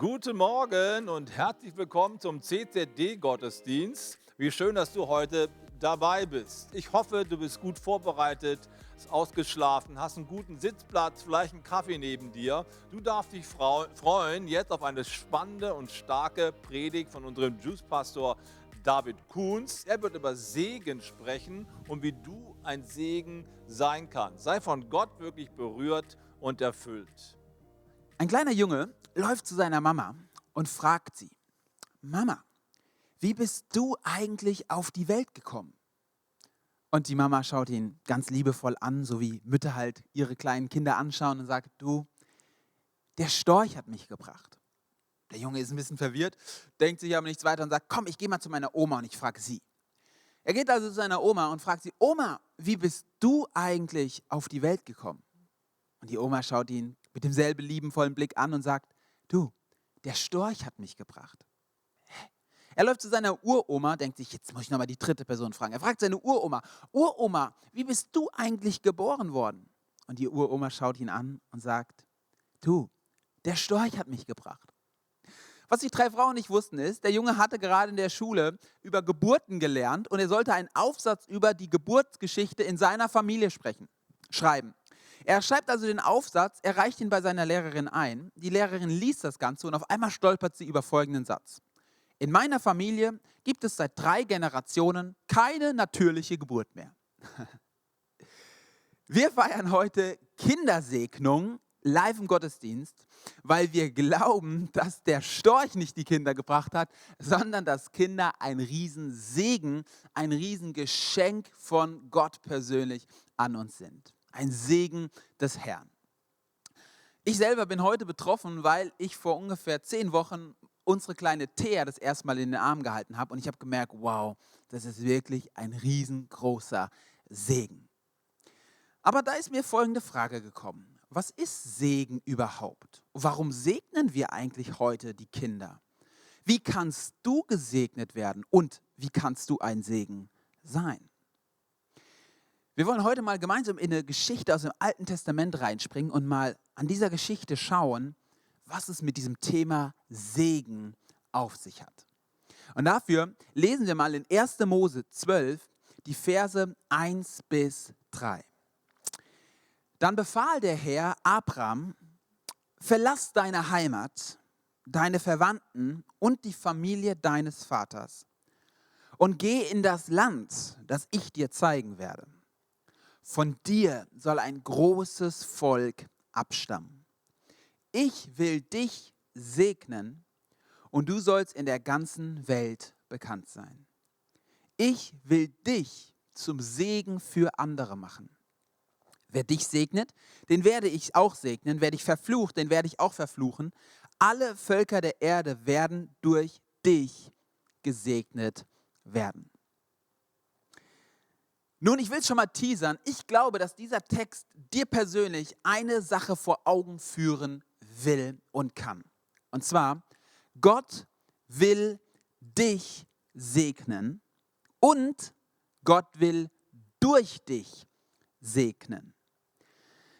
Guten Morgen und herzlich willkommen zum CZD-Gottesdienst. Wie schön, dass du heute dabei bist. Ich hoffe, du bist gut vorbereitet, bist ausgeschlafen, hast einen guten Sitzplatz, vielleicht einen Kaffee neben dir. Du darfst dich freuen jetzt auf eine spannende und starke Predigt von unserem Juice-Pastor David Kuhns. Er wird über Segen sprechen und wie du ein Segen sein kannst. Sei von Gott wirklich berührt und erfüllt. Ein kleiner Junge läuft zu seiner Mama und fragt sie, Mama, wie bist du eigentlich auf die Welt gekommen? Und die Mama schaut ihn ganz liebevoll an, so wie Mütter halt ihre kleinen Kinder anschauen und sagt, du, der Storch hat mich gebracht. Der Junge ist ein bisschen verwirrt, denkt sich aber nichts weiter und sagt, komm, ich gehe mal zu meiner Oma und ich frage sie. Er geht also zu seiner Oma und fragt sie, Oma, wie bist du eigentlich auf die Welt gekommen? Und die Oma schaut ihn mit demselben liebenvollen Blick an und sagt, du, der Storch hat mich gebracht. Er läuft zu seiner Uroma, denkt sich, jetzt muss ich nochmal die dritte Person fragen. Er fragt seine Uroma, Uroma, wie bist du eigentlich geboren worden? Und die Uroma schaut ihn an und sagt, du, der Storch hat mich gebracht. Was die drei Frauen nicht wussten ist, der Junge hatte gerade in der Schule über Geburten gelernt und er sollte einen Aufsatz über die Geburtsgeschichte in seiner Familie sprechen, schreiben. Er schreibt also den Aufsatz, er reicht ihn bei seiner Lehrerin ein. Die Lehrerin liest das Ganze und auf einmal stolpert sie über folgenden Satz. In meiner Familie gibt es seit drei Generationen keine natürliche Geburt mehr. Wir feiern heute Kindersegnung live im Gottesdienst, weil wir glauben, dass der Storch nicht die Kinder gebracht hat, sondern dass Kinder ein Riesensegen, ein Riesengeschenk von Gott persönlich an uns sind ein Segen des Herrn. Ich selber bin heute betroffen, weil ich vor ungefähr zehn Wochen unsere kleine Thea das erste Mal in den Arm gehalten habe und ich habe gemerkt, wow, das ist wirklich ein riesengroßer Segen. Aber da ist mir folgende Frage gekommen. Was ist Segen überhaupt? Warum segnen wir eigentlich heute die Kinder? Wie kannst du gesegnet werden und wie kannst du ein Segen sein? Wir wollen heute mal gemeinsam in eine Geschichte aus dem Alten Testament reinspringen und mal an dieser Geschichte schauen, was es mit diesem Thema Segen auf sich hat. Und dafür lesen wir mal in 1. Mose 12 die Verse 1 bis 3. Dann befahl der Herr Abraham, verlass deine Heimat, deine Verwandten und die Familie deines Vaters und geh in das Land, das ich dir zeigen werde. Von dir soll ein großes Volk abstammen. Ich will dich segnen und du sollst in der ganzen Welt bekannt sein. Ich will dich zum Segen für andere machen. Wer dich segnet, den werde ich auch segnen. Wer dich verflucht, den werde ich auch verfluchen. Alle Völker der Erde werden durch dich gesegnet werden. Nun, ich will schon mal teasern. Ich glaube, dass dieser Text dir persönlich eine Sache vor Augen führen will und kann. Und zwar, Gott will dich segnen und Gott will durch dich segnen.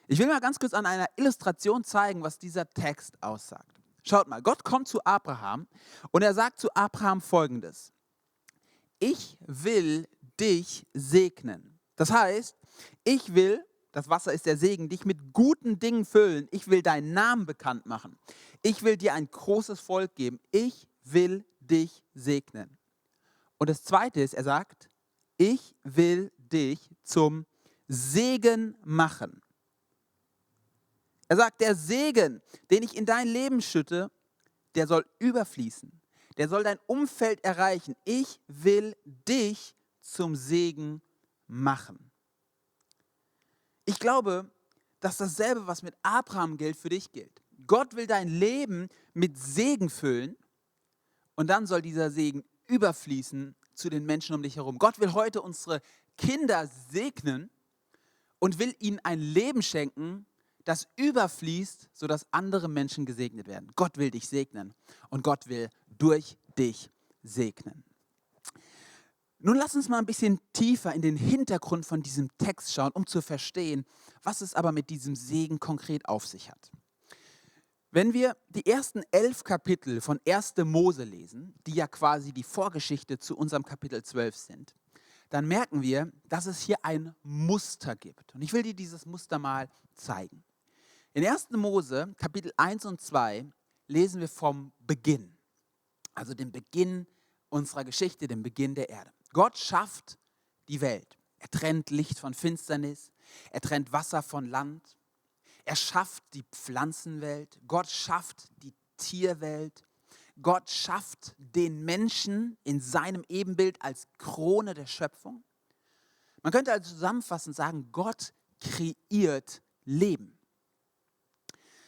Ich will mal ganz kurz an einer Illustration zeigen, was dieser Text aussagt. Schaut mal, Gott kommt zu Abraham und er sagt zu Abraham folgendes. Ich will dich segnen. Das heißt, ich will, das Wasser ist der Segen, dich mit guten Dingen füllen. Ich will deinen Namen bekannt machen. Ich will dir ein großes Volk geben. Ich will dich segnen. Und das Zweite ist, er sagt, ich will dich zum Segen machen. Er sagt, der Segen, den ich in dein Leben schütte, der soll überfließen. Der soll dein Umfeld erreichen. Ich will dich zum Segen machen. Ich glaube, dass dasselbe, was mit Abraham gilt, für dich gilt. Gott will dein Leben mit Segen füllen und dann soll dieser Segen überfließen zu den Menschen um dich herum. Gott will heute unsere Kinder segnen und will ihnen ein Leben schenken, das überfließt, sodass andere Menschen gesegnet werden. Gott will dich segnen und Gott will durch dich segnen. Nun lass uns mal ein bisschen tiefer in den Hintergrund von diesem Text schauen, um zu verstehen, was es aber mit diesem Segen konkret auf sich hat. Wenn wir die ersten elf Kapitel von 1. Mose lesen, die ja quasi die Vorgeschichte zu unserem Kapitel 12 sind, dann merken wir, dass es hier ein Muster gibt. Und ich will dir dieses Muster mal zeigen. In 1. Mose, Kapitel 1 und 2, lesen wir vom Beginn, also dem Beginn unserer Geschichte, dem Beginn der Erde. Gott schafft die Welt. Er trennt Licht von Finsternis, er trennt Wasser von Land, er schafft die Pflanzenwelt, Gott schafft die Tierwelt, Gott schafft den Menschen in seinem Ebenbild als Krone der Schöpfung. Man könnte also zusammenfassend sagen, Gott kreiert Leben.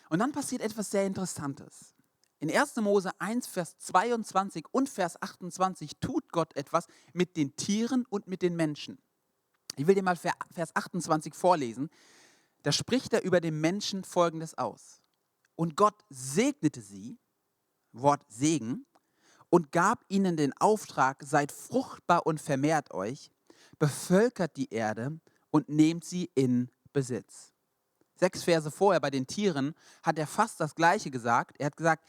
Und dann passiert etwas sehr Interessantes. In 1. Mose 1, Vers 22 und Vers 28 tut Gott etwas mit den Tieren und mit den Menschen. Ich will dir mal Vers 28 vorlesen. Da spricht er über den Menschen Folgendes aus. Und Gott segnete sie Wort Segen, und gab ihnen den Auftrag, seid fruchtbar und vermehrt euch, bevölkert die Erde und nehmt sie in Besitz. Sechs Verse vorher bei den Tieren hat er fast das Gleiche gesagt. Er hat gesagt,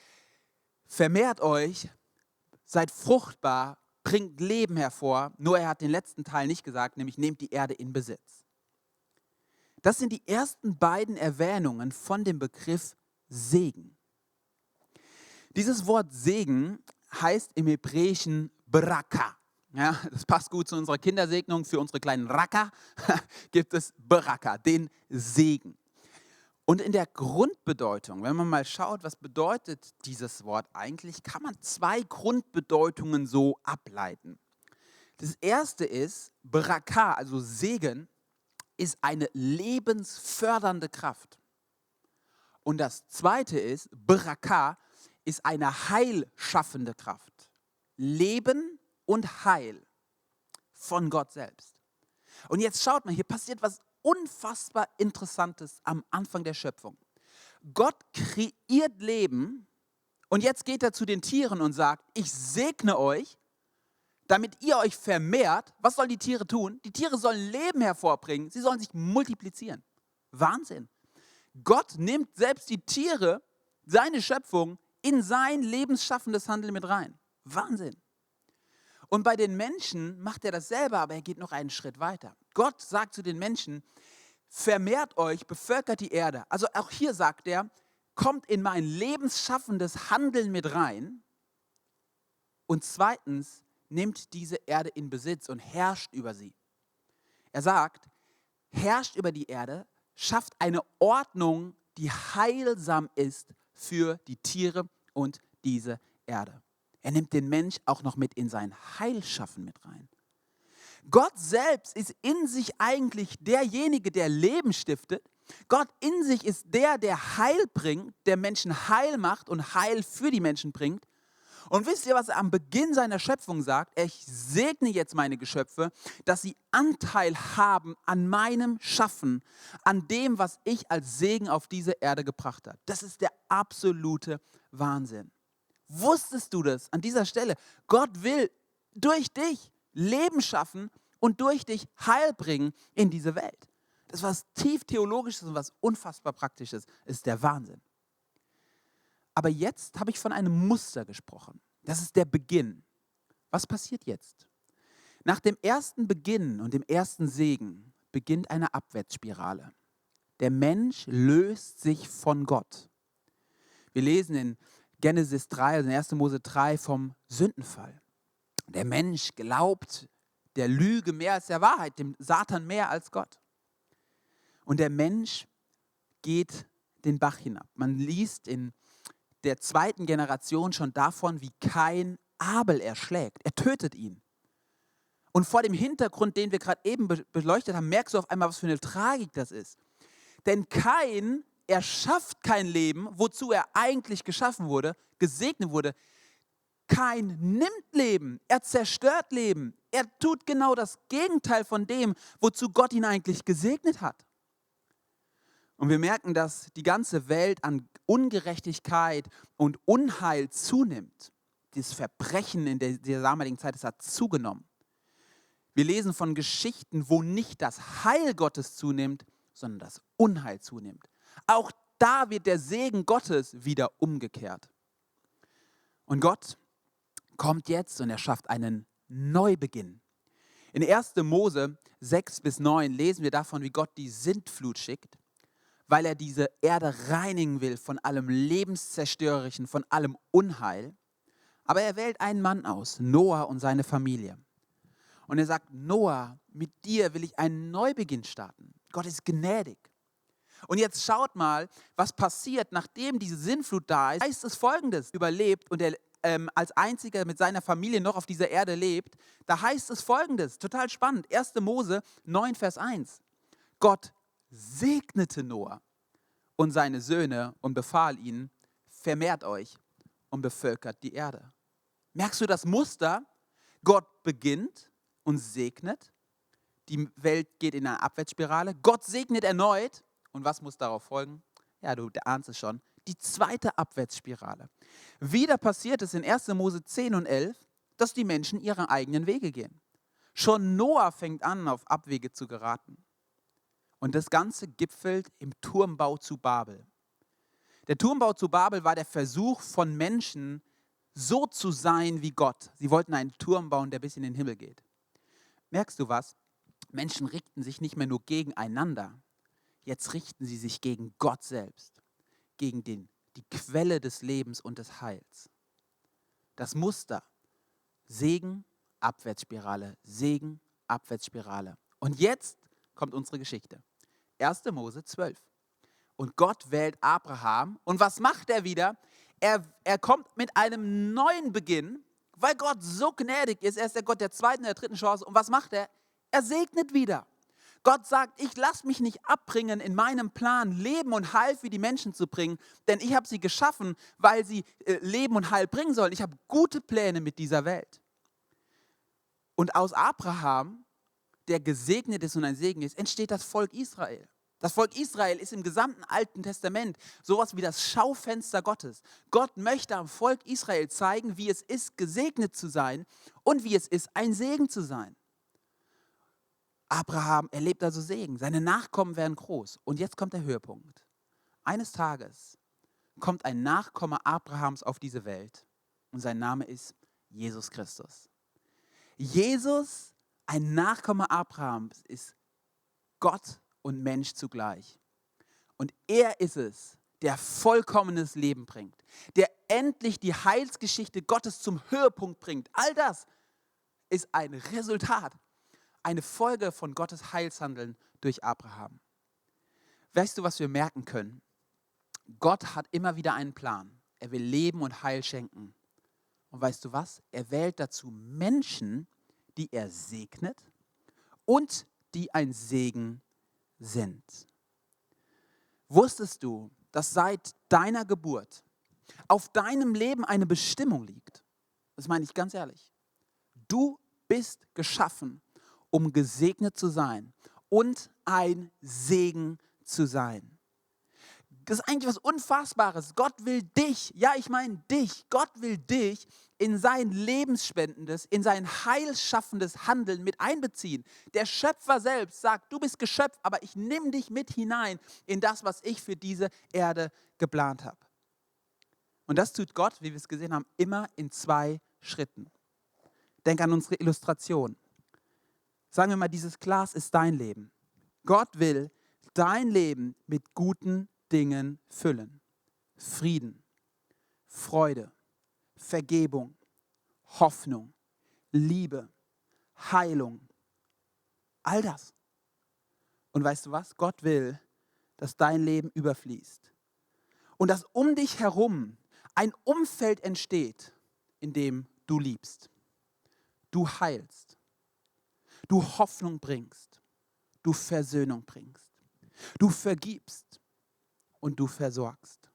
vermehrt euch, seid fruchtbar, bringt Leben hervor. Nur er hat den letzten Teil nicht gesagt, nämlich nehmt die Erde in Besitz. Das sind die ersten beiden Erwähnungen von dem Begriff Segen. Dieses Wort Segen heißt im Hebräischen Baraka. Ja, das passt gut zu unserer Kindersegnung. Für unsere kleinen Raka gibt es Baraka, den Segen. Und in der Grundbedeutung, wenn man mal schaut, was bedeutet dieses Wort eigentlich, kann man zwei Grundbedeutungen so ableiten. Das erste ist, Baraka, also Segen, ist eine lebensfördernde Kraft. Und das zweite ist, Baraka ist eine heilschaffende Kraft. Leben und Heil von Gott selbst. Und jetzt schaut mal, hier passiert was unfassbar Interessantes am Anfang der Schöpfung. Gott kreiert Leben und jetzt geht er zu den Tieren und sagt, ich segne euch, damit ihr euch vermehrt. Was sollen die Tiere tun? Die Tiere sollen Leben hervorbringen, sie sollen sich multiplizieren. Wahnsinn. Gott nimmt selbst die Tiere, seine Schöpfung, in sein lebensschaffendes Handeln mit rein. Wahnsinn. Und bei den Menschen macht er dasselbe, aber er geht noch einen Schritt weiter. Gott sagt zu den Menschen, vermehrt euch, bevölkert die Erde. Also auch hier sagt er, kommt in mein lebensschaffendes Handeln mit rein. Und zweitens, nimmt diese Erde in Besitz und herrscht über sie. Er sagt, herrscht über die Erde, schafft eine Ordnung, die heilsam ist für die Tiere und diese Erde. Er nimmt den Mensch auch noch mit in sein Heilschaffen mit rein. Gott selbst ist in sich eigentlich derjenige, der Leben stiftet. Gott in sich ist der, der Heil bringt, der Menschen Heil macht und Heil für die Menschen bringt. Und wisst ihr, was er am Beginn seiner Schöpfung sagt? Ich segne jetzt meine Geschöpfe, dass sie Anteil haben an meinem Schaffen, an dem, was ich als Segen auf diese Erde gebracht habe. Das ist der absolute Wahnsinn. Wusstest du das an dieser Stelle? Gott will durch dich Leben schaffen und durch dich Heil bringen in diese Welt. Das ist was tief theologisches und was unfassbar praktisches, ist der Wahnsinn. Aber jetzt habe ich von einem Muster gesprochen. Das ist der Beginn. Was passiert jetzt? Nach dem ersten Beginn und dem ersten Segen beginnt eine Abwärtsspirale. Der Mensch löst sich von Gott. Wir lesen in Genesis 3, also in 1. Mose 3 vom Sündenfall. Der Mensch glaubt der Lüge mehr als der Wahrheit, dem Satan mehr als Gott. Und der Mensch geht den Bach hinab. Man liest in der zweiten Generation schon davon, wie Kain Abel erschlägt. Er tötet ihn. Und vor dem Hintergrund, den wir gerade eben beleuchtet haben, merkst du auf einmal, was für eine Tragik das ist. Denn Kain erschafft kein Leben, wozu er eigentlich geschaffen wurde, gesegnet wurde. Kain nimmt Leben, er zerstört Leben, er tut genau das Gegenteil von dem, wozu Gott ihn eigentlich gesegnet hat. Und wir merken, dass die ganze Welt an Ungerechtigkeit und Unheil zunimmt. Das Verbrechen in der, der damaligen Zeit, das hat zugenommen. Wir lesen von Geschichten, wo nicht das Heil Gottes zunimmt, sondern das Unheil zunimmt. Auch da wird der Segen Gottes wieder umgekehrt. Und Gott kommt jetzt und er schafft einen Neubeginn. In 1. Mose 6 bis 9 lesen wir davon, wie Gott die Sintflut schickt, weil er diese Erde reinigen will von allem Lebenszerstörerischen, von allem Unheil. Aber er wählt einen Mann aus, Noah und seine Familie. Und er sagt, Noah, mit dir will ich einen Neubeginn starten. Gott ist gnädig. Und jetzt schaut mal, was passiert, nachdem diese Sinnflut da ist. Heißt es folgendes: Überlebt und er ähm, als einziger mit seiner Familie noch auf dieser Erde lebt. Da heißt es folgendes: total spannend. 1. Mose 9, Vers 1. Gott segnete Noah und seine Söhne und befahl ihnen: Vermehrt euch und bevölkert die Erde. Merkst du das Muster? Gott beginnt und segnet. Die Welt geht in eine Abwärtsspirale. Gott segnet erneut und was muss darauf folgen? Ja, du ahnst es schon. Die zweite Abwärtsspirale. Wieder passiert es in 1. Mose 10 und 11, dass die Menschen ihre eigenen Wege gehen. Schon Noah fängt an, auf Abwege zu geraten. Und das Ganze gipfelt im Turmbau zu Babel. Der Turmbau zu Babel war der Versuch von Menschen, so zu sein wie Gott. Sie wollten einen Turm bauen, der bis in den Himmel geht. Merkst du was? Menschen richten sich nicht mehr nur gegeneinander, Jetzt richten sie sich gegen Gott selbst, gegen den, die Quelle des Lebens und des Heils. Das Muster, Segen, Abwärtsspirale, Segen, Abwärtsspirale. Und jetzt kommt unsere Geschichte. 1. Mose 12. Und Gott wählt Abraham. Und was macht er wieder? Er, er kommt mit einem neuen Beginn, weil Gott so gnädig ist. Er ist der Gott der zweiten, und der dritten Chance. Und was macht er? Er segnet wieder. Gott sagt, ich lasse mich nicht abbringen in meinem Plan, Leben und Heil für die Menschen zu bringen, denn ich habe sie geschaffen, weil sie äh, Leben und Heil bringen sollen. Ich habe gute Pläne mit dieser Welt. Und aus Abraham, der gesegnet ist und ein Segen ist, entsteht das Volk Israel. Das Volk Israel ist im gesamten Alten Testament sowas wie das Schaufenster Gottes. Gott möchte am Volk Israel zeigen, wie es ist, gesegnet zu sein und wie es ist, ein Segen zu sein. Abraham erlebt also Segen. Seine Nachkommen werden groß. Und jetzt kommt der Höhepunkt. Eines Tages kommt ein Nachkomme Abrahams auf diese Welt und sein Name ist Jesus Christus. Jesus, ein Nachkomme Abrahams, ist Gott und Mensch zugleich. Und er ist es, der vollkommenes Leben bringt, der endlich die Heilsgeschichte Gottes zum Höhepunkt bringt. All das ist ein Resultat eine Folge von Gottes Heilshandeln durch Abraham. Weißt du, was wir merken können? Gott hat immer wieder einen Plan. Er will Leben und Heil schenken. Und weißt du was? Er wählt dazu Menschen, die er segnet und die ein Segen sind. Wusstest du, dass seit deiner Geburt auf deinem Leben eine Bestimmung liegt? Das meine ich ganz ehrlich. Du bist geschaffen, um gesegnet zu sein und ein Segen zu sein. Das ist eigentlich was Unfassbares. Gott will dich, ja, ich meine dich, Gott will dich in sein lebensspendendes, in sein heilschaffendes Handeln mit einbeziehen. Der Schöpfer selbst sagt, du bist Geschöpf, aber ich nehme dich mit hinein in das, was ich für diese Erde geplant habe. Und das tut Gott, wie wir es gesehen haben, immer in zwei Schritten. Denk an unsere Illustration. Sagen wir mal, dieses Glas ist dein Leben. Gott will dein Leben mit guten Dingen füllen. Frieden, Freude, Vergebung, Hoffnung, Liebe, Heilung. All das. Und weißt du was? Gott will, dass dein Leben überfließt. Und dass um dich herum ein Umfeld entsteht, in dem du liebst, du heilst, du Hoffnung bringst, du Versöhnung bringst, du vergibst und du versorgst.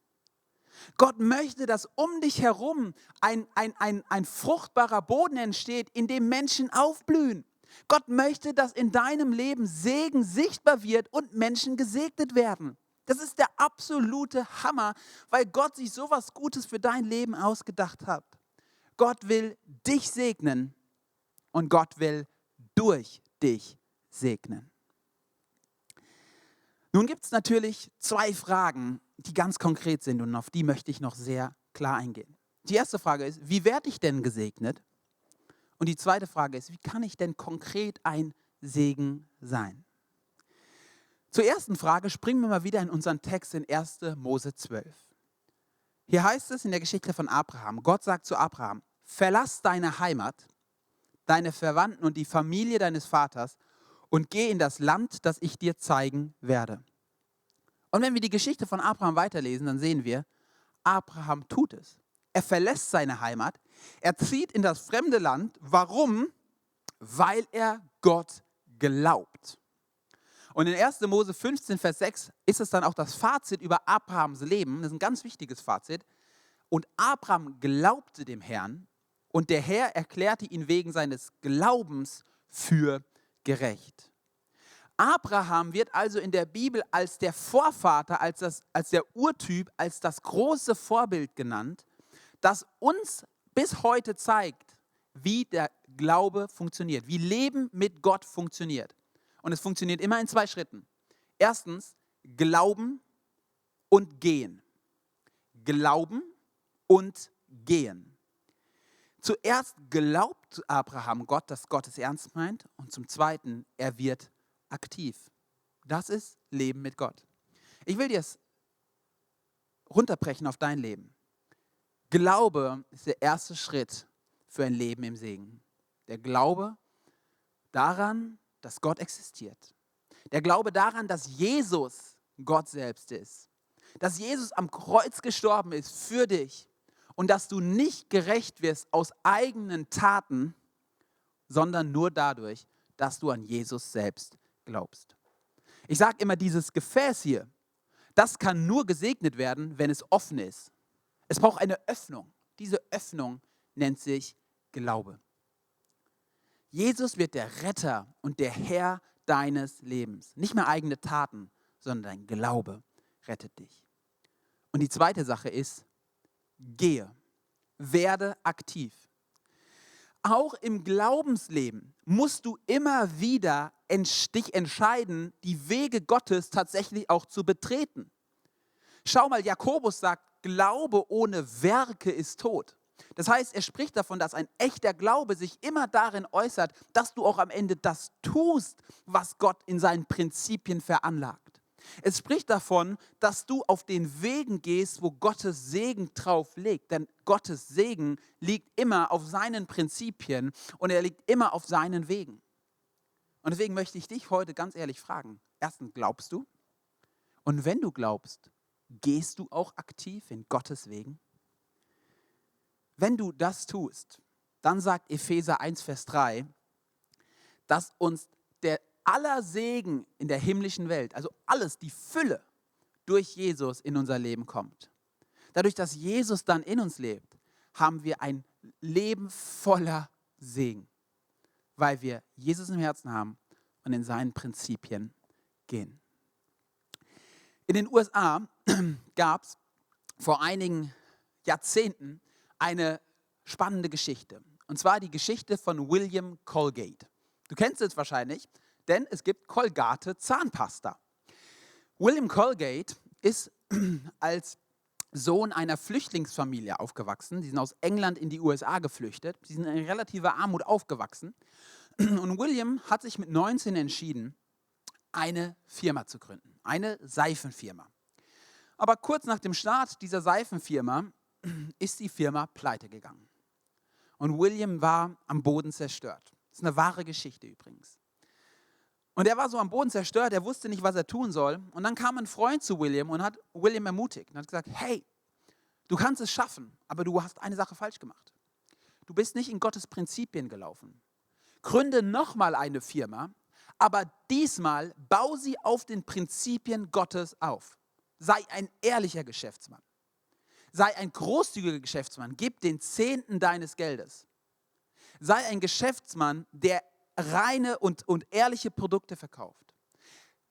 Gott möchte, dass um dich herum ein, ein, ein, ein fruchtbarer Boden entsteht, in dem Menschen aufblühen. Gott möchte, dass in deinem Leben Segen sichtbar wird und Menschen gesegnet werden. Das ist der absolute Hammer, weil Gott sich so was Gutes für dein Leben ausgedacht hat. Gott will dich segnen und Gott will durch dich segnen. Nun gibt es natürlich zwei Fragen, die ganz konkret sind und auf die möchte ich noch sehr klar eingehen. Die erste Frage ist, wie werde ich denn gesegnet? Und die zweite Frage ist, wie kann ich denn konkret ein Segen sein? Zur ersten Frage springen wir mal wieder in unseren Text in 1. Mose 12. Hier heißt es in der Geschichte von Abraham, Gott sagt zu Abraham, verlass deine Heimat, deine Verwandten und die Familie deines Vaters und geh in das Land, das ich dir zeigen werde. Und wenn wir die Geschichte von Abraham weiterlesen, dann sehen wir, Abraham tut es. Er verlässt seine Heimat, er zieht in das fremde Land. Warum? Weil er Gott glaubt. Und in 1. Mose 15, Vers 6 ist es dann auch das Fazit über Abrahams Leben. Das ist ein ganz wichtiges Fazit. Und Abraham glaubte dem Herrn und der Herr erklärte ihn wegen seines Glaubens für gerecht. Abraham wird also in der Bibel als der Vorvater, als, das, als der Urtyp, als das große Vorbild genannt, das uns bis heute zeigt, wie der Glaube funktioniert, wie Leben mit Gott funktioniert. Und es funktioniert immer in zwei Schritten. Erstens, Glauben und Gehen. Glauben und Gehen. Zuerst glaubt Abraham Gott, dass Gott es ernst meint. Und zum Zweiten, er wird aktiv. Das ist Leben mit Gott. Ich will dir es runterbrechen auf dein Leben. Glaube ist der erste Schritt für ein Leben im Segen. Der Glaube daran, dass Gott existiert. Der Glaube daran, dass Jesus Gott selbst ist. Dass Jesus am Kreuz gestorben ist für dich und dass du nicht gerecht wirst aus eigenen Taten, sondern nur dadurch, dass du an Jesus selbst glaubst. Ich sage immer, dieses Gefäß hier, das kann nur gesegnet werden, wenn es offen ist. Es braucht eine Öffnung. Diese Öffnung nennt sich Glaube. Jesus wird der Retter und der Herr deines Lebens. Nicht mehr eigene Taten, sondern dein Glaube rettet dich. Und die zweite Sache ist, gehe, werde aktiv. Auch im Glaubensleben musst du immer wieder dich entscheiden, die Wege Gottes tatsächlich auch zu betreten. Schau mal, Jakobus sagt, Glaube ohne Werke ist tot. Das heißt, er spricht davon, dass ein echter Glaube sich immer darin äußert, dass du auch am Ende das tust, was Gott in seinen Prinzipien veranlagt. Es spricht davon, dass du auf den Wegen gehst, wo Gottes Segen drauf liegt. Denn Gottes Segen liegt immer auf seinen Prinzipien und er liegt immer auf seinen Wegen. Und deswegen möchte ich dich heute ganz ehrlich fragen. Erstens, glaubst du? Und wenn du glaubst, gehst du auch aktiv in Gottes Wegen? Wenn du das tust, dann sagt Epheser 1, Vers 3, dass uns aller Segen in der himmlischen Welt, also alles, die Fülle durch Jesus in unser Leben kommt. Dadurch, dass Jesus dann in uns lebt, haben wir ein Leben voller Segen, weil wir Jesus im Herzen haben und in seinen Prinzipien gehen. In den USA gab es vor einigen Jahrzehnten eine spannende Geschichte. Und zwar die Geschichte von William Colgate. Du kennst es wahrscheinlich, denn es gibt Colgate Zahnpasta. William Colgate ist als Sohn einer Flüchtlingsfamilie aufgewachsen. Die sind aus England in die USA geflüchtet. Sie sind in relativer Armut aufgewachsen. Und William hat sich mit 19 entschieden, eine Firma zu gründen, eine Seifenfirma. Aber kurz nach dem Start dieser Seifenfirma ist die Firma pleite gegangen. Und William war am Boden zerstört. Das ist eine wahre Geschichte übrigens. Und er war so am Boden zerstört, er wusste nicht, was er tun soll. Und dann kam ein Freund zu William und hat William ermutigt und hat gesagt, hey, du kannst es schaffen, aber du hast eine Sache falsch gemacht. Du bist nicht in Gottes Prinzipien gelaufen. Gründe nochmal eine Firma, aber diesmal bau sie auf den Prinzipien Gottes auf. Sei ein ehrlicher Geschäftsmann. Sei ein großzügiger Geschäftsmann, gib den Zehnten deines Geldes. Sei ein Geschäftsmann, der reine und, und ehrliche Produkte verkauft.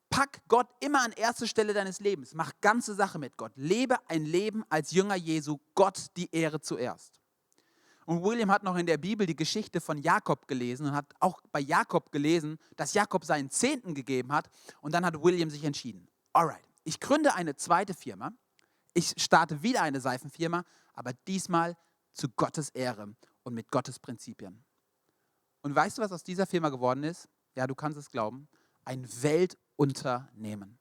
Pack Gott immer an erste Stelle deines Lebens. Mach ganze Sache mit Gott. Lebe ein Leben als Jünger Jesu, Gott die Ehre zuerst. Und William hat noch in der Bibel die Geschichte von Jakob gelesen und hat auch bei Jakob gelesen, dass Jakob seinen Zehnten gegeben hat. Und dann hat William sich entschieden, alright, ich gründe eine zweite Firma, ich starte wieder eine Seifenfirma, aber diesmal zu Gottes Ehre und mit Gottes Prinzipien. Und weißt du, was aus dieser Firma geworden ist? Ja, du kannst es glauben. Ein Weltunternehmen.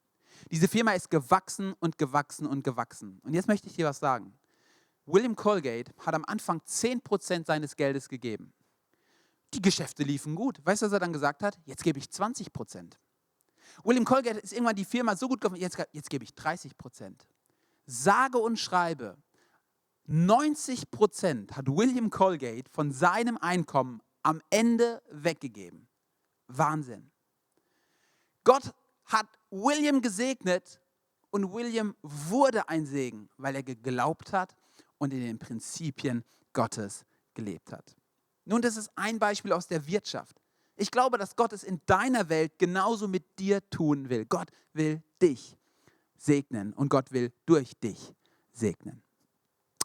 Diese Firma ist gewachsen und gewachsen und gewachsen. Und jetzt möchte ich dir was sagen. William Colgate hat am Anfang 10% seines Geldes gegeben. Die Geschäfte liefen gut. Weißt du, was er dann gesagt hat? Jetzt gebe ich 20%. William Colgate ist irgendwann die Firma so gut geworden, jetzt, jetzt gebe ich 30%. Sage und schreibe, 90% hat William Colgate von seinem Einkommen am Ende weggegeben. Wahnsinn. Gott hat William gesegnet und William wurde ein Segen, weil er geglaubt hat und in den Prinzipien Gottes gelebt hat. Nun, das ist ein Beispiel aus der Wirtschaft. Ich glaube, dass Gott es in deiner Welt genauso mit dir tun will. Gott will dich segnen und Gott will durch dich segnen.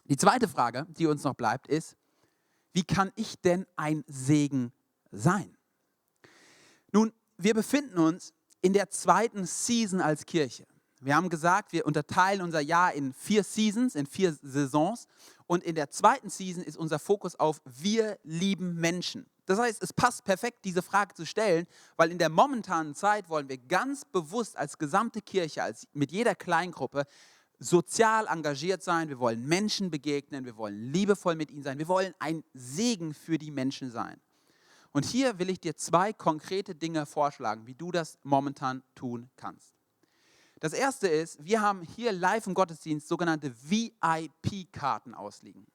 Die zweite Frage, die uns noch bleibt, ist, wie kann ich denn ein Segen sein? Nun, wir befinden uns in der zweiten Season als Kirche. Wir haben gesagt, wir unterteilen unser Jahr in vier Seasons, in vier Saisons. Und in der zweiten Season ist unser Fokus auf wir lieben Menschen. Das heißt, es passt perfekt, diese Frage zu stellen, weil in der momentanen Zeit wollen wir ganz bewusst als gesamte Kirche, als mit jeder Kleingruppe, sozial engagiert sein, wir wollen Menschen begegnen, wir wollen liebevoll mit ihnen sein, wir wollen ein Segen für die Menschen sein. Und hier will ich dir zwei konkrete Dinge vorschlagen, wie du das momentan tun kannst. Das erste ist, wir haben hier live im Gottesdienst sogenannte VIP-Karten ausliegen.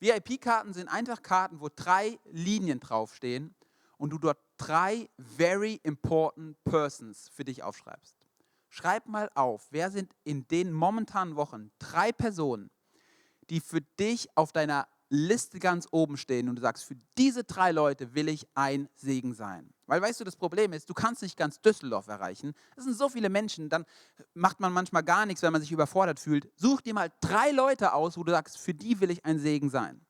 VIP-Karten sind einfach Karten, wo drei Linien draufstehen und du dort drei very important persons für dich aufschreibst. Schreib mal auf, wer sind in den momentanen Wochen drei Personen, die für dich auf deiner Liste ganz oben stehen und du sagst, für diese drei Leute will ich ein Segen sein. Weil weißt du, das Problem ist, du kannst nicht ganz Düsseldorf erreichen. Es sind so viele Menschen, dann macht man manchmal gar nichts, wenn man sich überfordert fühlt. Such dir mal drei Leute aus, wo du sagst, für die will ich ein Segen sein.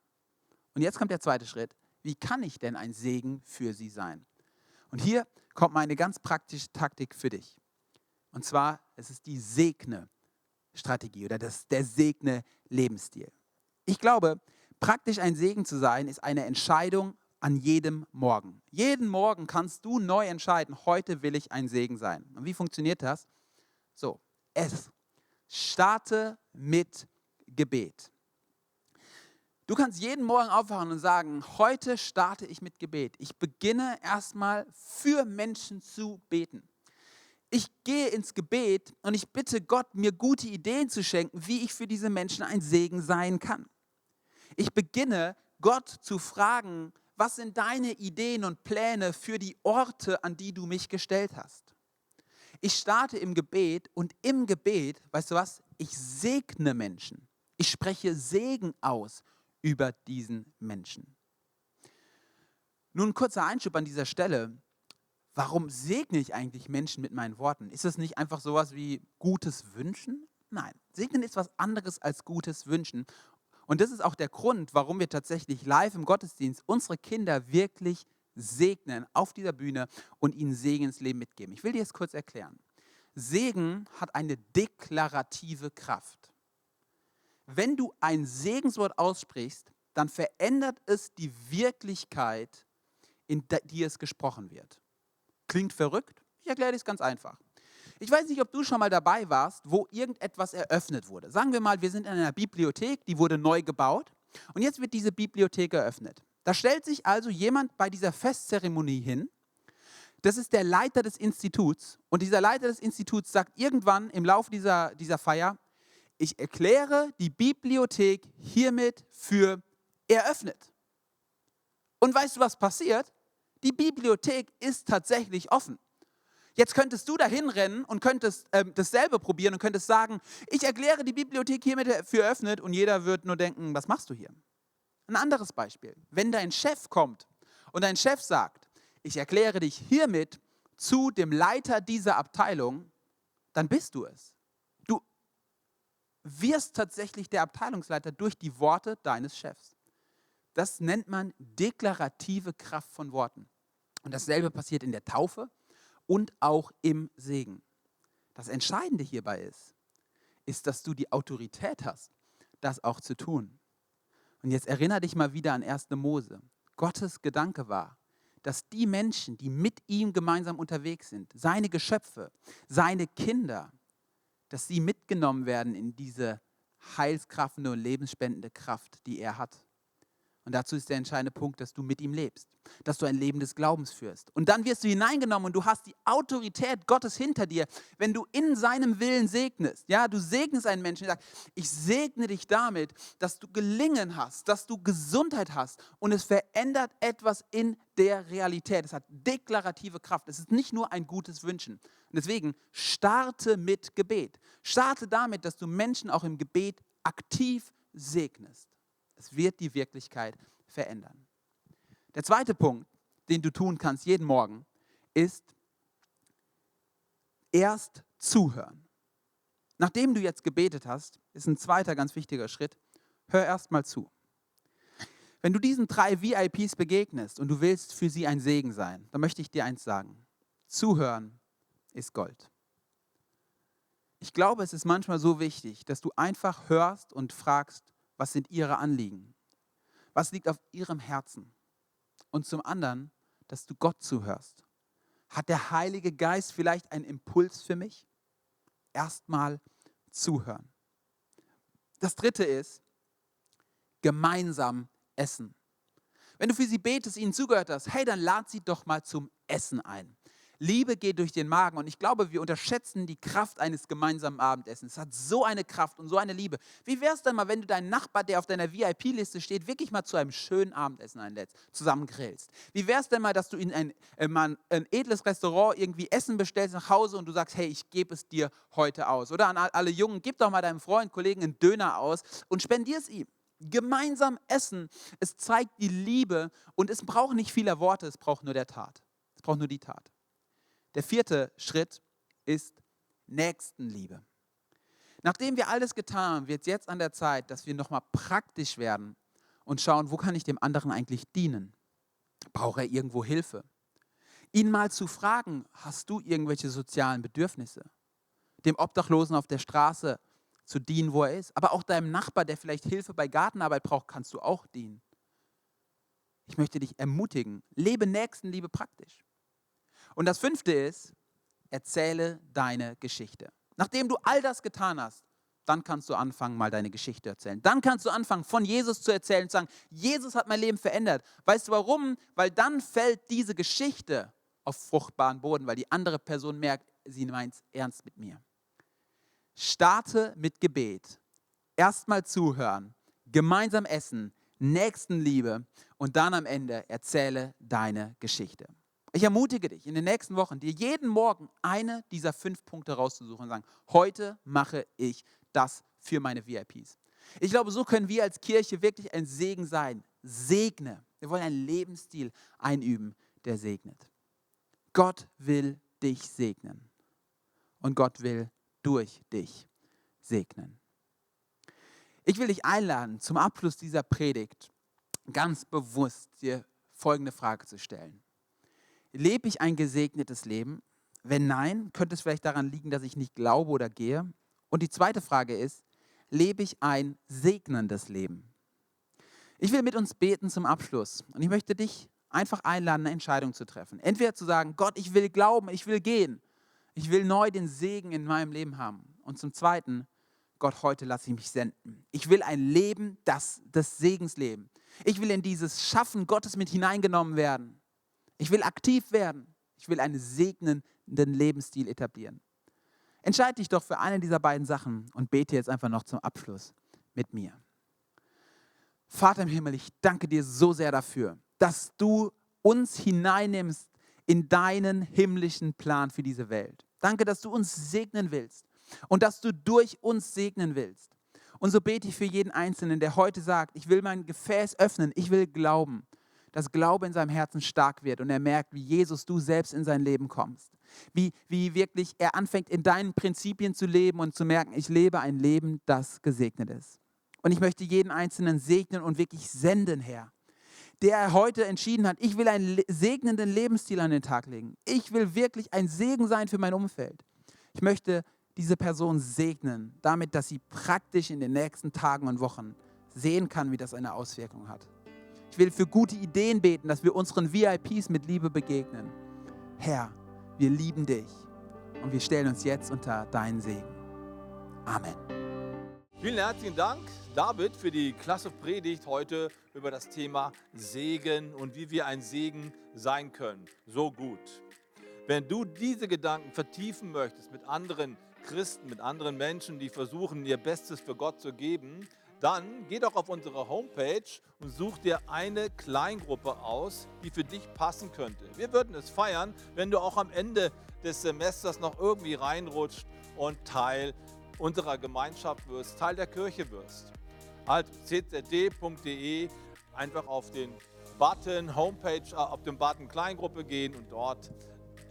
Und jetzt kommt der zweite Schritt. Wie kann ich denn ein Segen für sie sein? Und hier kommt meine ganz praktische Taktik für dich. Und zwar, es ist die Segne-Strategie oder das, der Segne-Lebensstil. Ich glaube, praktisch ein Segen zu sein, ist eine Entscheidung an jedem Morgen. Jeden Morgen kannst du neu entscheiden, heute will ich ein Segen sein. Und wie funktioniert das? So, es starte mit Gebet. Du kannst jeden Morgen aufwachen und sagen, heute starte ich mit Gebet. Ich beginne erstmal für Menschen zu beten ich gehe ins Gebet und ich bitte Gott, mir gute Ideen zu schenken, wie ich für diese Menschen ein Segen sein kann. Ich beginne Gott zu fragen, was sind deine Ideen und Pläne für die Orte, an die du mich gestellt hast. Ich starte im Gebet und im Gebet, weißt du was, ich segne Menschen. Ich spreche Segen aus über diesen Menschen. Nun ein kurzer Einschub an dieser Stelle warum segne ich eigentlich Menschen mit meinen Worten? Ist es nicht einfach sowas wie gutes Wünschen? Nein, segnen ist was anderes als gutes Wünschen. Und das ist auch der Grund, warum wir tatsächlich live im Gottesdienst unsere Kinder wirklich segnen auf dieser Bühne und ihnen Segen ins Leben mitgeben. Ich will dir das kurz erklären. Segen hat eine deklarative Kraft. Wenn du ein Segenswort aussprichst, dann verändert es die Wirklichkeit, in die es gesprochen wird. Klingt verrückt? Ich erkläre das ganz einfach. Ich weiß nicht, ob du schon mal dabei warst, wo irgendetwas eröffnet wurde. Sagen wir mal, wir sind in einer Bibliothek, die wurde neu gebaut und jetzt wird diese Bibliothek eröffnet. Da stellt sich also jemand bei dieser Festzeremonie hin. Das ist der Leiter des Instituts und dieser Leiter des Instituts sagt irgendwann im Laufe dieser, dieser Feier, ich erkläre die Bibliothek hiermit für eröffnet. Und weißt du, was passiert? Die Bibliothek ist tatsächlich offen. Jetzt könntest du dahin rennen und könntest äh, dasselbe probieren und könntest sagen, ich erkläre die Bibliothek hiermit für eröffnet und jeder wird nur denken, was machst du hier? Ein anderes Beispiel. Wenn dein Chef kommt und dein Chef sagt, ich erkläre dich hiermit zu dem Leiter dieser Abteilung, dann bist du es. Du wirst tatsächlich der Abteilungsleiter durch die Worte deines Chefs. Das nennt man deklarative Kraft von Worten. Und dasselbe passiert in der Taufe und auch im Segen. Das Entscheidende hierbei ist, ist, dass du die Autorität hast, das auch zu tun. Und jetzt erinnere dich mal wieder an 1. Mose. Gottes Gedanke war, dass die Menschen, die mit ihm gemeinsam unterwegs sind, seine Geschöpfe, seine Kinder, dass sie mitgenommen werden in diese heilskraftende und lebensspendende Kraft, die er hat. Und dazu ist der entscheidende Punkt, dass du mit ihm lebst, dass du ein Leben des Glaubens führst. Und dann wirst du hineingenommen und du hast die Autorität Gottes hinter dir, wenn du in seinem Willen segnest. Ja, du segnest einen Menschen, der sagt, ich segne dich damit, dass du Gelingen hast, dass du Gesundheit hast und es verändert etwas in der Realität. Es hat deklarative Kraft. Es ist nicht nur ein gutes Wünschen. Und deswegen starte mit Gebet. Starte damit, dass du Menschen auch im Gebet aktiv segnest. Es wird die Wirklichkeit verändern. Der zweite Punkt, den du tun kannst jeden Morgen, ist erst zuhören. Nachdem du jetzt gebetet hast, ist ein zweiter ganz wichtiger Schritt, hör erst mal zu. Wenn du diesen drei VIPs begegnest und du willst für sie ein Segen sein, dann möchte ich dir eins sagen. Zuhören ist Gold. Ich glaube, es ist manchmal so wichtig, dass du einfach hörst und fragst, was sind ihre Anliegen? Was liegt auf ihrem Herzen? Und zum anderen, dass du Gott zuhörst. Hat der Heilige Geist vielleicht einen Impuls für mich? Erstmal zuhören. Das dritte ist, gemeinsam essen. Wenn du für sie betest, ihnen zugehört hast, hey, dann lad sie doch mal zum Essen ein. Liebe geht durch den Magen und ich glaube, wir unterschätzen die Kraft eines gemeinsamen Abendessens. Es hat so eine Kraft und so eine Liebe. Wie wäre es denn mal, wenn du deinen Nachbar, der auf deiner VIP-Liste steht, wirklich mal zu einem schönen Abendessen einlädst, zusammen grillst? Wie wäre es denn mal, dass du in ein, äh, ein edles Restaurant irgendwie Essen bestellst nach Hause und du sagst, hey, ich gebe es dir heute aus? Oder an alle Jungen, gib doch mal deinem Freund, Kollegen einen Döner aus und spendier es ihm. Gemeinsam essen, es zeigt die Liebe und es braucht nicht viele Worte, es braucht nur der Tat. Es braucht nur die Tat. Der vierte Schritt ist Nächstenliebe. Nachdem wir alles getan haben, wird es jetzt an der Zeit, dass wir nochmal praktisch werden und schauen, wo kann ich dem anderen eigentlich dienen? Braucht er irgendwo Hilfe? Ihn mal zu fragen, hast du irgendwelche sozialen Bedürfnisse? Dem Obdachlosen auf der Straße zu dienen, wo er ist. Aber auch deinem Nachbar, der vielleicht Hilfe bei Gartenarbeit braucht, kannst du auch dienen. Ich möchte dich ermutigen, lebe Nächstenliebe praktisch. Und das fünfte ist, erzähle deine Geschichte. Nachdem du all das getan hast, dann kannst du anfangen, mal deine Geschichte erzählen. Dann kannst du anfangen, von Jesus zu erzählen und sagen, Jesus hat mein Leben verändert. Weißt du warum? Weil dann fällt diese Geschichte auf fruchtbaren Boden, weil die andere Person merkt, sie meint es ernst mit mir. Starte mit Gebet. Erstmal zuhören, gemeinsam essen, Nächstenliebe und dann am Ende erzähle deine Geschichte. Ich ermutige dich, in den nächsten Wochen dir jeden Morgen eine dieser fünf Punkte rauszusuchen und sagen, heute mache ich das für meine VIPs. Ich glaube, so können wir als Kirche wirklich ein Segen sein. Segne. Wir wollen einen Lebensstil einüben, der segnet. Gott will dich segnen. Und Gott will durch dich segnen. Ich will dich einladen, zum Abschluss dieser Predigt ganz bewusst dir folgende Frage zu stellen. Lebe ich ein gesegnetes Leben? Wenn nein, könnte es vielleicht daran liegen, dass ich nicht glaube oder gehe. Und die zweite Frage ist, lebe ich ein segnendes Leben? Ich will mit uns beten zum Abschluss. Und ich möchte dich einfach einladen, eine Entscheidung zu treffen. Entweder zu sagen, Gott, ich will glauben, ich will gehen. Ich will neu den Segen in meinem Leben haben. Und zum Zweiten, Gott, heute lasse ich mich senden. Ich will ein Leben, das des Segens leben. Ich will in dieses Schaffen Gottes mit hineingenommen werden. Ich will aktiv werden. Ich will einen segnenden Lebensstil etablieren. Entscheide dich doch für eine dieser beiden Sachen und bete jetzt einfach noch zum Abschluss mit mir. Vater im Himmel, ich danke dir so sehr dafür, dass du uns hineinnimmst in deinen himmlischen Plan für diese Welt. Danke, dass du uns segnen willst und dass du durch uns segnen willst. Und so bete ich für jeden Einzelnen, der heute sagt, ich will mein Gefäß öffnen, ich will glauben dass Glaube in seinem Herzen stark wird und er merkt, wie Jesus du selbst in sein Leben kommst. Wie, wie wirklich er anfängt, in deinen Prinzipien zu leben und zu merken, ich lebe ein Leben, das gesegnet ist. Und ich möchte jeden Einzelnen segnen und wirklich senden, Herr der heute entschieden hat, ich will einen segnenden Lebensstil an den Tag legen. Ich will wirklich ein Segen sein für mein Umfeld. Ich möchte diese Person segnen, damit, dass sie praktisch in den nächsten Tagen und Wochen sehen kann, wie das eine Auswirkung hat. Ich will für gute Ideen beten, dass wir unseren VIPs mit Liebe begegnen. Herr, wir lieben dich und wir stellen uns jetzt unter deinen Segen. Amen. Vielen herzlichen Dank, David, für die klasse Predigt heute über das Thema Segen und wie wir ein Segen sein können. So gut. Wenn du diese Gedanken vertiefen möchtest mit anderen Christen, mit anderen Menschen, die versuchen, ihr Bestes für Gott zu geben, dann geh doch auf unsere Homepage und such dir eine Kleingruppe aus, die für dich passen könnte. Wir würden es feiern, wenn du auch am Ende des Semesters noch irgendwie reinrutscht und Teil unserer Gemeinschaft wirst, Teil der Kirche wirst. Halt czd.de einfach auf den Button Homepage, äh, auf den Button Kleingruppe gehen und dort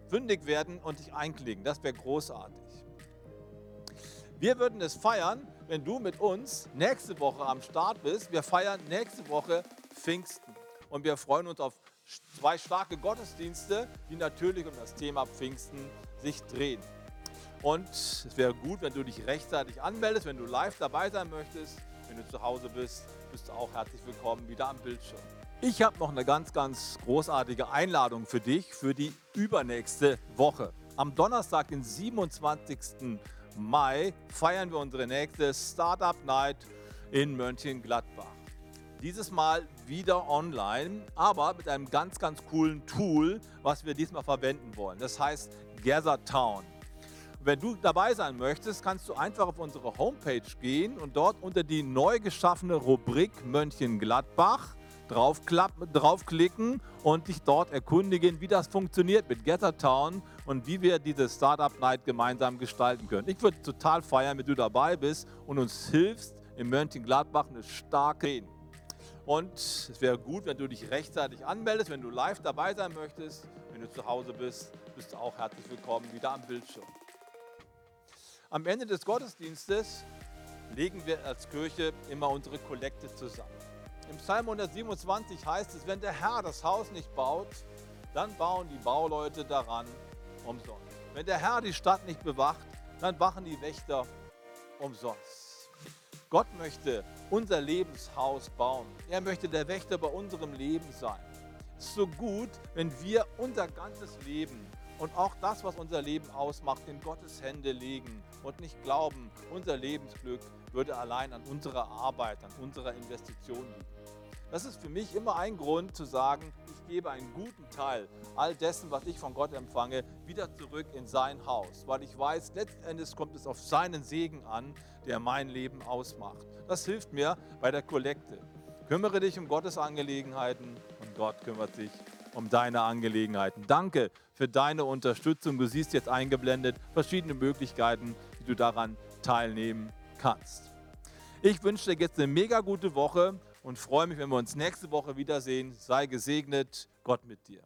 fündig werden und dich einklicken. Das wäre großartig. Wir würden es feiern, wenn du mit uns nächste Woche am Start bist. Wir feiern nächste Woche Pfingsten und wir freuen uns auf zwei starke Gottesdienste, die natürlich um das Thema Pfingsten sich drehen. Und es wäre gut, wenn du dich rechtzeitig anmeldest, wenn du live dabei sein möchtest. Wenn du zu Hause bist, bist du auch herzlich willkommen wieder am Bildschirm. Ich habe noch eine ganz, ganz großartige Einladung für dich für die übernächste Woche. Am Donnerstag, den 27. Mai, feiern wir unsere nächste Startup Night in Mönchengladbach. Dieses Mal wieder online, aber mit einem ganz, ganz coolen Tool, was wir diesmal verwenden wollen. Das heißt Gather Town. Wenn du dabei sein möchtest, kannst du einfach auf unsere Homepage gehen und dort unter die neu geschaffene Rubrik Mönchengladbach draufklicken und dich dort erkundigen, wie das funktioniert mit Gettertown und wie wir diese Startup Night gemeinsam gestalten können. Ich würde total feiern, wenn du dabei bist und uns hilfst, in Mönchengladbach eine starke Reden. Und es wäre gut, wenn du dich rechtzeitig anmeldest, wenn du live dabei sein möchtest. Wenn du zu Hause bist, bist du auch herzlich willkommen wieder am Bildschirm. Am Ende des Gottesdienstes legen wir als Kirche immer unsere Kollekte zusammen. Im Psalm 127 heißt es, wenn der Herr das Haus nicht baut, dann bauen die Bauleute daran umsonst. Wenn der Herr die Stadt nicht bewacht, dann wachen die Wächter umsonst. Gott möchte unser Lebenshaus bauen. Er möchte der Wächter bei unserem Leben sein. Es ist so gut, wenn wir unser ganzes Leben und auch das, was unser Leben ausmacht, in Gottes Hände legen und nicht glauben, unser Lebensglück würde allein an unserer Arbeit, an unserer Investition liegen. Das ist für mich immer ein Grund zu sagen, ich gebe einen guten Teil all dessen, was ich von Gott empfange, wieder zurück in sein Haus, weil ich weiß, letzten Endes kommt es auf seinen Segen an, der mein Leben ausmacht. Das hilft mir bei der Kollekte. Kümmere dich um Gottes Angelegenheiten und Gott kümmert sich um deine Angelegenheiten. Danke für deine Unterstützung. Du siehst jetzt eingeblendet verschiedene Möglichkeiten, wie du daran teilnehmen kannst. Ich wünsche dir jetzt eine mega gute Woche und freue mich, wenn wir uns nächste Woche wiedersehen. Sei gesegnet, Gott mit dir.